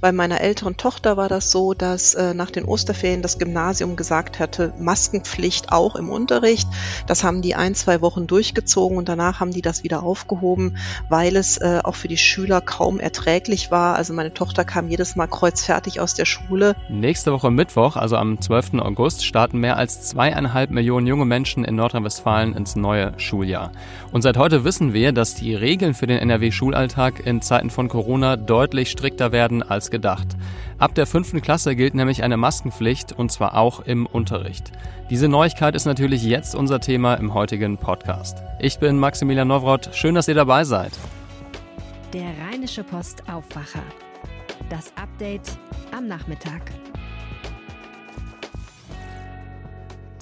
Bei meiner älteren Tochter war das so, dass äh, nach den Osterferien das Gymnasium gesagt hatte, Maskenpflicht auch im Unterricht. Das haben die ein, zwei Wochen durchgezogen und danach haben die das wieder aufgehoben, weil es äh, auch für die Schüler kaum erträglich war. Also meine Tochter kam jedes Mal kreuzfertig aus der Schule. Nächste Woche Mittwoch, also am 12. August, starten mehr als zweieinhalb Millionen junge Menschen in Nordrhein-Westfalen ins neue Schuljahr. Und seit heute wissen wir, dass die Regeln für den NRW-Schulalltag in Zeiten von Corona deutlich strikter werden als gedacht. Ab der fünften Klasse gilt nämlich eine Maskenpflicht und zwar auch im Unterricht. Diese Neuigkeit ist natürlich jetzt unser Thema im heutigen Podcast. Ich bin Maximilian Nowroth, schön, dass ihr dabei seid. Der Rheinische Post Aufwacher. Das Update am Nachmittag.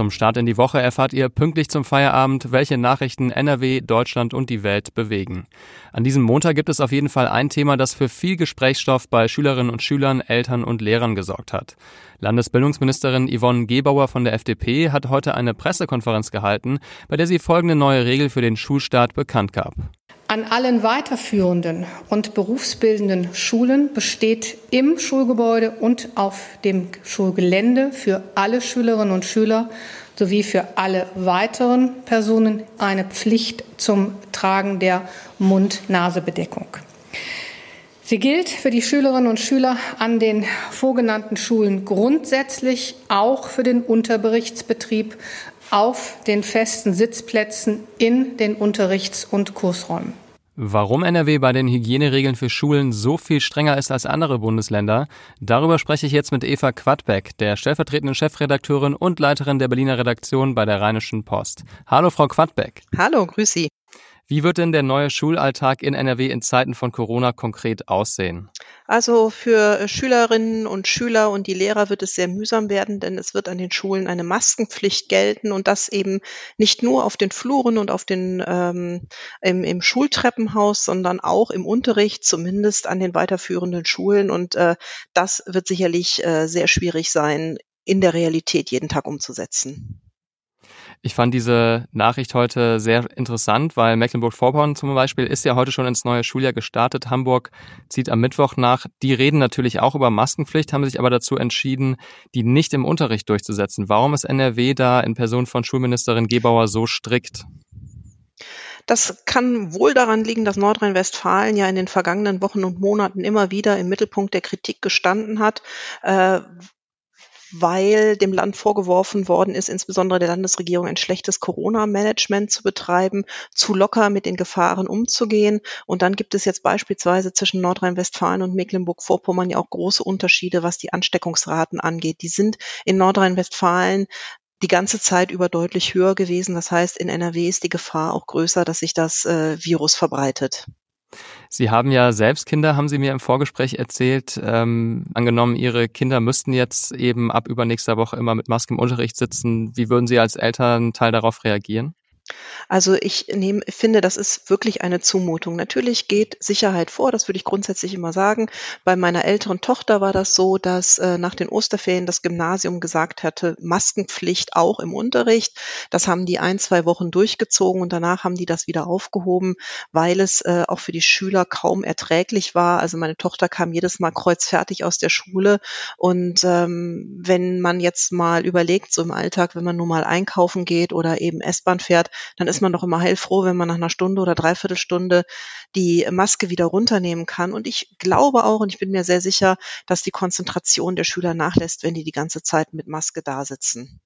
Zum Start in die Woche erfahrt ihr pünktlich zum Feierabend, welche Nachrichten NRW, Deutschland und die Welt bewegen. An diesem Montag gibt es auf jeden Fall ein Thema, das für viel Gesprächsstoff bei Schülerinnen und Schülern, Eltern und Lehrern gesorgt hat. Landesbildungsministerin Yvonne Gebauer von der FDP hat heute eine Pressekonferenz gehalten, bei der sie folgende neue Regel für den Schulstart bekannt gab. An allen weiterführenden und berufsbildenden Schulen besteht im Schulgebäude und auf dem Schulgelände für alle Schülerinnen und Schüler sowie für alle weiteren Personen eine Pflicht zum Tragen der Mund-Nase-Bedeckung. Sie gilt für die Schülerinnen und Schüler an den vorgenannten Schulen grundsätzlich auch für den Unterberichtsbetrieb auf den festen Sitzplätzen in den Unterrichts- und Kursräumen. Warum NRW bei den Hygieneregeln für Schulen so viel strenger ist als andere Bundesländer, darüber spreche ich jetzt mit Eva Quadbeck, der stellvertretenden Chefredakteurin und Leiterin der Berliner Redaktion bei der Rheinischen Post. Hallo, Frau Quadbeck. Hallo, grüß Sie. Wie wird denn der neue Schulalltag in NRW in Zeiten von Corona konkret aussehen? Also für äh, Schülerinnen und Schüler und die Lehrer wird es sehr mühsam werden, denn es wird an den Schulen eine Maskenpflicht gelten und das eben nicht nur auf den Fluren und auf den ähm, im, im Schultreppenhaus, sondern auch im Unterricht, zumindest an den weiterführenden Schulen. Und äh, das wird sicherlich äh, sehr schwierig sein, in der Realität jeden Tag umzusetzen. Ich fand diese Nachricht heute sehr interessant, weil Mecklenburg-Vorpommern zum Beispiel ist ja heute schon ins neue Schuljahr gestartet. Hamburg zieht am Mittwoch nach. Die reden natürlich auch über Maskenpflicht, haben sich aber dazu entschieden, die nicht im Unterricht durchzusetzen. Warum ist NRW da in Person von Schulministerin Gebauer so strikt? Das kann wohl daran liegen, dass Nordrhein-Westfalen ja in den vergangenen Wochen und Monaten immer wieder im Mittelpunkt der Kritik gestanden hat, äh, weil dem Land vorgeworfen worden ist, insbesondere der Landesregierung ein schlechtes Corona-Management zu betreiben, zu locker mit den Gefahren umzugehen. Und dann gibt es jetzt beispielsweise zwischen Nordrhein-Westfalen und Mecklenburg-Vorpommern ja auch große Unterschiede, was die Ansteckungsraten angeht. Die sind in Nordrhein-Westfalen die ganze Zeit über deutlich höher gewesen. Das heißt, in NRW ist die Gefahr auch größer, dass sich das äh, Virus verbreitet. Sie haben ja selbst Kinder, haben Sie mir im Vorgespräch erzählt. Ähm, angenommen, Ihre Kinder müssten jetzt eben ab übernächster Woche immer mit Maske im Unterricht sitzen. Wie würden Sie als Elternteil darauf reagieren? Also ich nehme, finde, das ist wirklich eine Zumutung. Natürlich geht Sicherheit vor, das würde ich grundsätzlich immer sagen. Bei meiner älteren Tochter war das so, dass äh, nach den Osterferien das Gymnasium gesagt hatte, Maskenpflicht auch im Unterricht. Das haben die ein, zwei Wochen durchgezogen und danach haben die das wieder aufgehoben, weil es äh, auch für die Schüler kaum erträglich war. Also meine Tochter kam jedes Mal kreuzfertig aus der Schule und ähm, wenn man jetzt mal überlegt, so im Alltag, wenn man nur mal einkaufen geht oder eben S-Bahn fährt, dann ist man doch immer heilfroh, wenn man nach einer Stunde oder Dreiviertelstunde die Maske wieder runternehmen kann. Und ich glaube auch, und ich bin mir sehr sicher, dass die Konzentration der Schüler nachlässt, wenn die die ganze Zeit mit Maske da sitzen.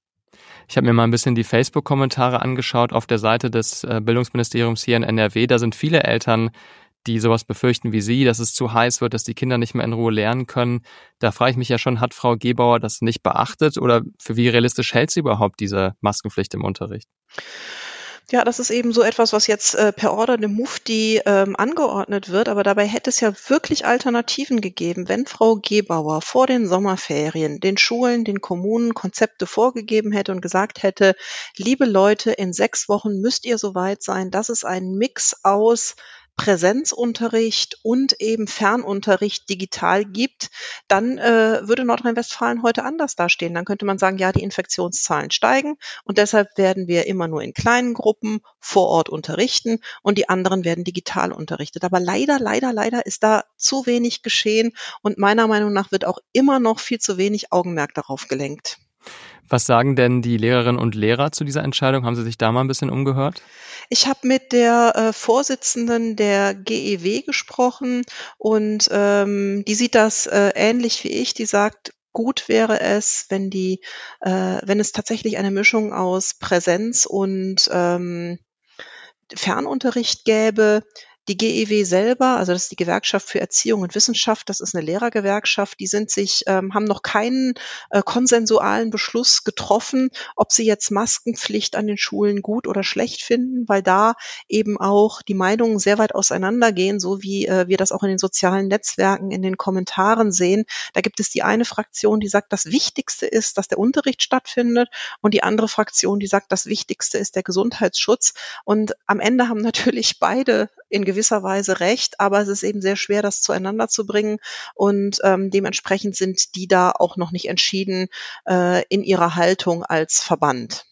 Ich habe mir mal ein bisschen die Facebook-Kommentare angeschaut auf der Seite des äh, Bildungsministeriums hier in NRW. Da sind viele Eltern, die sowas befürchten wie Sie, dass es zu heiß wird, dass die Kinder nicht mehr in Ruhe lernen können. Da frage ich mich ja schon, hat Frau Gebauer das nicht beachtet oder für wie realistisch hält sie überhaupt diese Maskenpflicht im Unterricht? Ja, das ist eben so etwas, was jetzt äh, per Order dem Mufti ähm, angeordnet wird, aber dabei hätte es ja wirklich Alternativen gegeben, wenn Frau Gebauer vor den Sommerferien den Schulen, den Kommunen Konzepte vorgegeben hätte und gesagt hätte, liebe Leute, in sechs Wochen müsst ihr soweit sein, das ist ein Mix aus Präsenzunterricht und eben Fernunterricht digital gibt, dann äh, würde Nordrhein-Westfalen heute anders dastehen. Dann könnte man sagen, ja, die Infektionszahlen steigen und deshalb werden wir immer nur in kleinen Gruppen vor Ort unterrichten und die anderen werden digital unterrichtet. Aber leider, leider, leider ist da zu wenig geschehen und meiner Meinung nach wird auch immer noch viel zu wenig Augenmerk darauf gelenkt. Was sagen denn die Lehrerinnen und Lehrer zu dieser Entscheidung? Haben Sie sich da mal ein bisschen umgehört? Ich habe mit der äh, Vorsitzenden der GEW gesprochen und ähm, die sieht das äh, ähnlich wie ich. Die sagt, gut wäre es, wenn die, äh, wenn es tatsächlich eine Mischung aus Präsenz und ähm, Fernunterricht gäbe. Die GEW selber, also das ist die Gewerkschaft für Erziehung und Wissenschaft, das ist eine Lehrergewerkschaft, die sind sich, ähm, haben noch keinen äh, konsensualen Beschluss getroffen, ob sie jetzt Maskenpflicht an den Schulen gut oder schlecht finden, weil da eben auch die Meinungen sehr weit auseinandergehen, so wie äh, wir das auch in den sozialen Netzwerken, in den Kommentaren sehen. Da gibt es die eine Fraktion, die sagt, das Wichtigste ist, dass der Unterricht stattfindet und die andere Fraktion, die sagt, das Wichtigste ist der Gesundheitsschutz. Und am Ende haben natürlich beide in gewisser Weise recht, aber es ist eben sehr schwer, das zueinander zu bringen. Und ähm, dementsprechend sind die da auch noch nicht entschieden äh, in ihrer Haltung als Verband.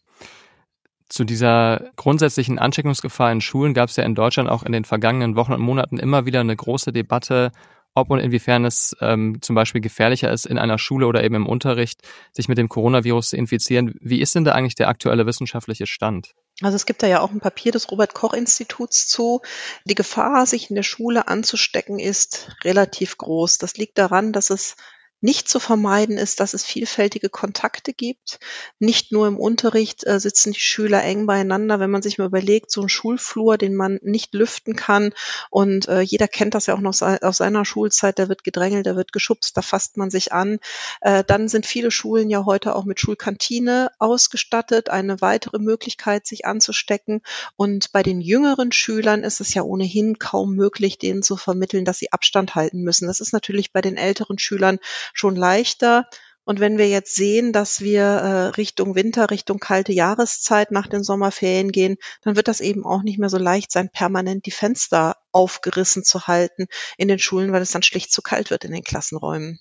Zu dieser grundsätzlichen Ansteckungsgefahr in Schulen gab es ja in Deutschland auch in den vergangenen Wochen und Monaten immer wieder eine große Debatte, ob und inwiefern es ähm, zum Beispiel gefährlicher ist, in einer Schule oder eben im Unterricht sich mit dem Coronavirus zu infizieren. Wie ist denn da eigentlich der aktuelle wissenschaftliche Stand? Also es gibt da ja auch ein Papier des Robert Koch Instituts zu. Die Gefahr, sich in der Schule anzustecken, ist relativ groß. Das liegt daran, dass es nicht zu vermeiden ist, dass es vielfältige Kontakte gibt. Nicht nur im Unterricht äh, sitzen die Schüler eng beieinander, wenn man sich mal überlegt, so ein Schulflur, den man nicht lüften kann. Und äh, jeder kennt das ja auch noch aus seiner Schulzeit, da wird gedrängelt, da wird geschubst, da fasst man sich an. Äh, dann sind viele Schulen ja heute auch mit Schulkantine ausgestattet, eine weitere Möglichkeit, sich anzustecken. Und bei den jüngeren Schülern ist es ja ohnehin kaum möglich, denen zu vermitteln, dass sie Abstand halten müssen. Das ist natürlich bei den älteren Schülern schon leichter. Und wenn wir jetzt sehen, dass wir äh, Richtung Winter, Richtung kalte Jahreszeit nach den Sommerferien gehen, dann wird das eben auch nicht mehr so leicht sein, permanent die Fenster aufgerissen zu halten in den Schulen, weil es dann schlicht zu kalt wird in den Klassenräumen.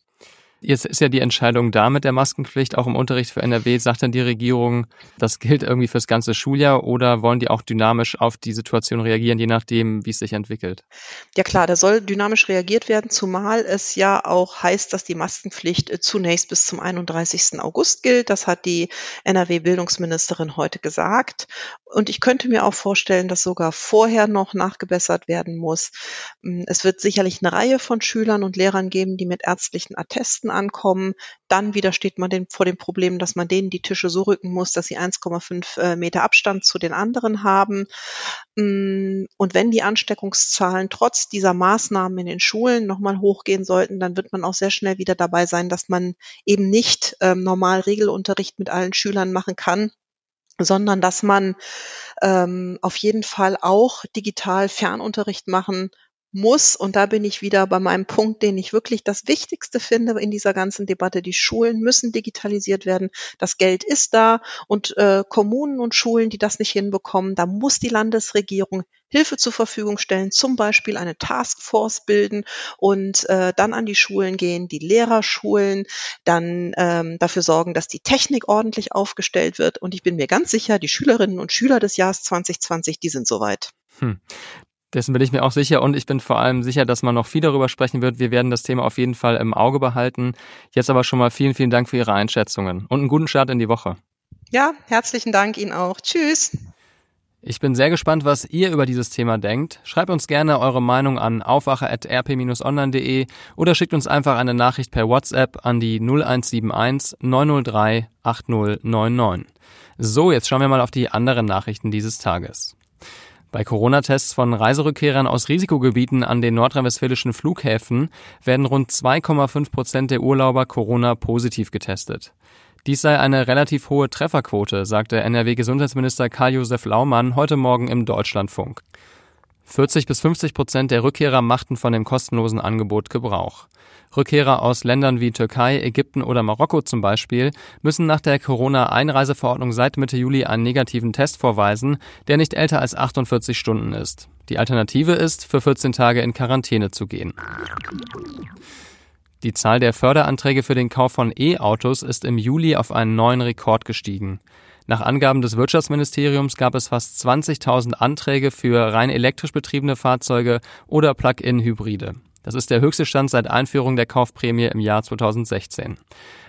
Jetzt ist ja die Entscheidung da mit der Maskenpflicht auch im Unterricht für NRW. Sagt dann die Regierung, das gilt irgendwie fürs ganze Schuljahr oder wollen die auch dynamisch auf die Situation reagieren, je nachdem, wie es sich entwickelt? Ja klar, da soll dynamisch reagiert werden, zumal es ja auch heißt, dass die Maskenpflicht äh, zunächst bis zum 31. August gilt. Das hat die NRW-Bildungsministerin heute gesagt. Und ich könnte mir auch vorstellen, dass sogar vorher noch nachgebessert werden muss. Hm, es wird sicherlich eine Reihe von Schülern und Lehrern geben, die mit ärztlichen Attesten ankommen. Dann wieder steht man den, vor dem Problem, dass man denen die Tische so rücken muss, dass sie 1,5 äh, Meter Abstand zu den anderen haben. Mm, und wenn die Ansteckungszahlen trotz dieser Maßnahmen in den Schulen nochmal hochgehen sollten, dann wird man auch sehr schnell wieder dabei sein, dass man eben nicht ähm, normal Regelunterricht mit allen Schülern machen kann, sondern dass man ähm, auf jeden Fall auch digital Fernunterricht machen muss, und da bin ich wieder bei meinem Punkt, den ich wirklich das Wichtigste finde in dieser ganzen Debatte, die Schulen müssen digitalisiert werden. Das Geld ist da und äh, Kommunen und Schulen, die das nicht hinbekommen, da muss die Landesregierung Hilfe zur Verfügung stellen, zum Beispiel eine Taskforce bilden und äh, dann an die Schulen gehen, die Lehrer schulen, dann ähm, dafür sorgen, dass die Technik ordentlich aufgestellt wird. Und ich bin mir ganz sicher, die Schülerinnen und Schüler des Jahres 2020, die sind soweit. Hm. Dessen bin ich mir auch sicher und ich bin vor allem sicher, dass man noch viel darüber sprechen wird. Wir werden das Thema auf jeden Fall im Auge behalten. Jetzt aber schon mal vielen, vielen Dank für Ihre Einschätzungen und einen guten Start in die Woche. Ja, herzlichen Dank Ihnen auch. Tschüss. Ich bin sehr gespannt, was ihr über dieses Thema denkt. Schreibt uns gerne eure Meinung an aufwache.rp-online.de oder schickt uns einfach eine Nachricht per WhatsApp an die 0171 903 8099. So, jetzt schauen wir mal auf die anderen Nachrichten dieses Tages. Bei Corona-Tests von Reiserückkehrern aus Risikogebieten an den nordrhein-westfälischen Flughäfen werden rund 2,5 Prozent der Urlauber Corona positiv getestet. Dies sei eine relativ hohe Trefferquote, sagte NRW-Gesundheitsminister Karl-Josef Laumann heute Morgen im Deutschlandfunk. 40 bis 50 Prozent der Rückkehrer machten von dem kostenlosen Angebot Gebrauch. Rückkehrer aus Ländern wie Türkei, Ägypten oder Marokko zum Beispiel müssen nach der Corona-Einreiseverordnung seit Mitte Juli einen negativen Test vorweisen, der nicht älter als 48 Stunden ist. Die Alternative ist, für 14 Tage in Quarantäne zu gehen. Die Zahl der Förderanträge für den Kauf von E-Autos ist im Juli auf einen neuen Rekord gestiegen. Nach Angaben des Wirtschaftsministeriums gab es fast 20.000 Anträge für rein elektrisch betriebene Fahrzeuge oder Plug-in-Hybride. Das ist der höchste Stand seit Einführung der Kaufprämie im Jahr 2016.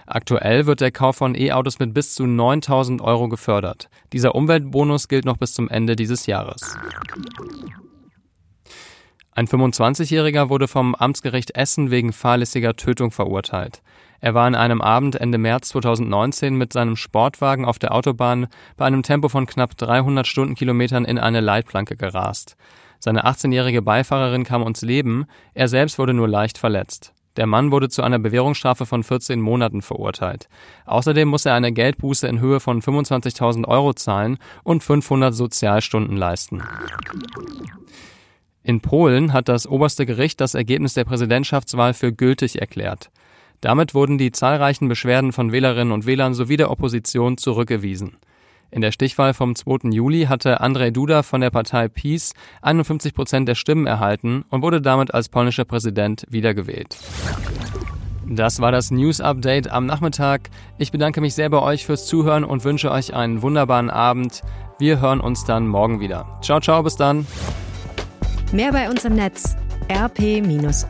Aktuell wird der Kauf von E-Autos mit bis zu 9000 Euro gefördert. Dieser Umweltbonus gilt noch bis zum Ende dieses Jahres. Ein 25-Jähriger wurde vom Amtsgericht Essen wegen fahrlässiger Tötung verurteilt. Er war an einem Abend Ende März 2019 mit seinem Sportwagen auf der Autobahn bei einem Tempo von knapp 300 Stundenkilometern in eine Leitplanke gerast. Seine 18-jährige Beifahrerin kam ums Leben, er selbst wurde nur leicht verletzt. Der Mann wurde zu einer Bewährungsstrafe von 14 Monaten verurteilt. Außerdem muss er eine Geldbuße in Höhe von 25.000 Euro zahlen und 500 Sozialstunden leisten. In Polen hat das oberste Gericht das Ergebnis der Präsidentschaftswahl für gültig erklärt. Damit wurden die zahlreichen Beschwerden von Wählerinnen und Wählern sowie der Opposition zurückgewiesen. In der Stichwahl vom 2. Juli hatte Andrzej Duda von der Partei PiS 51 Prozent der Stimmen erhalten und wurde damit als polnischer Präsident wiedergewählt. Das war das News Update am Nachmittag. Ich bedanke mich sehr bei euch fürs Zuhören und wünsche euch einen wunderbaren Abend. Wir hören uns dann morgen wieder. Ciao, ciao, bis dann. Mehr bei uns im Netz rp-online.de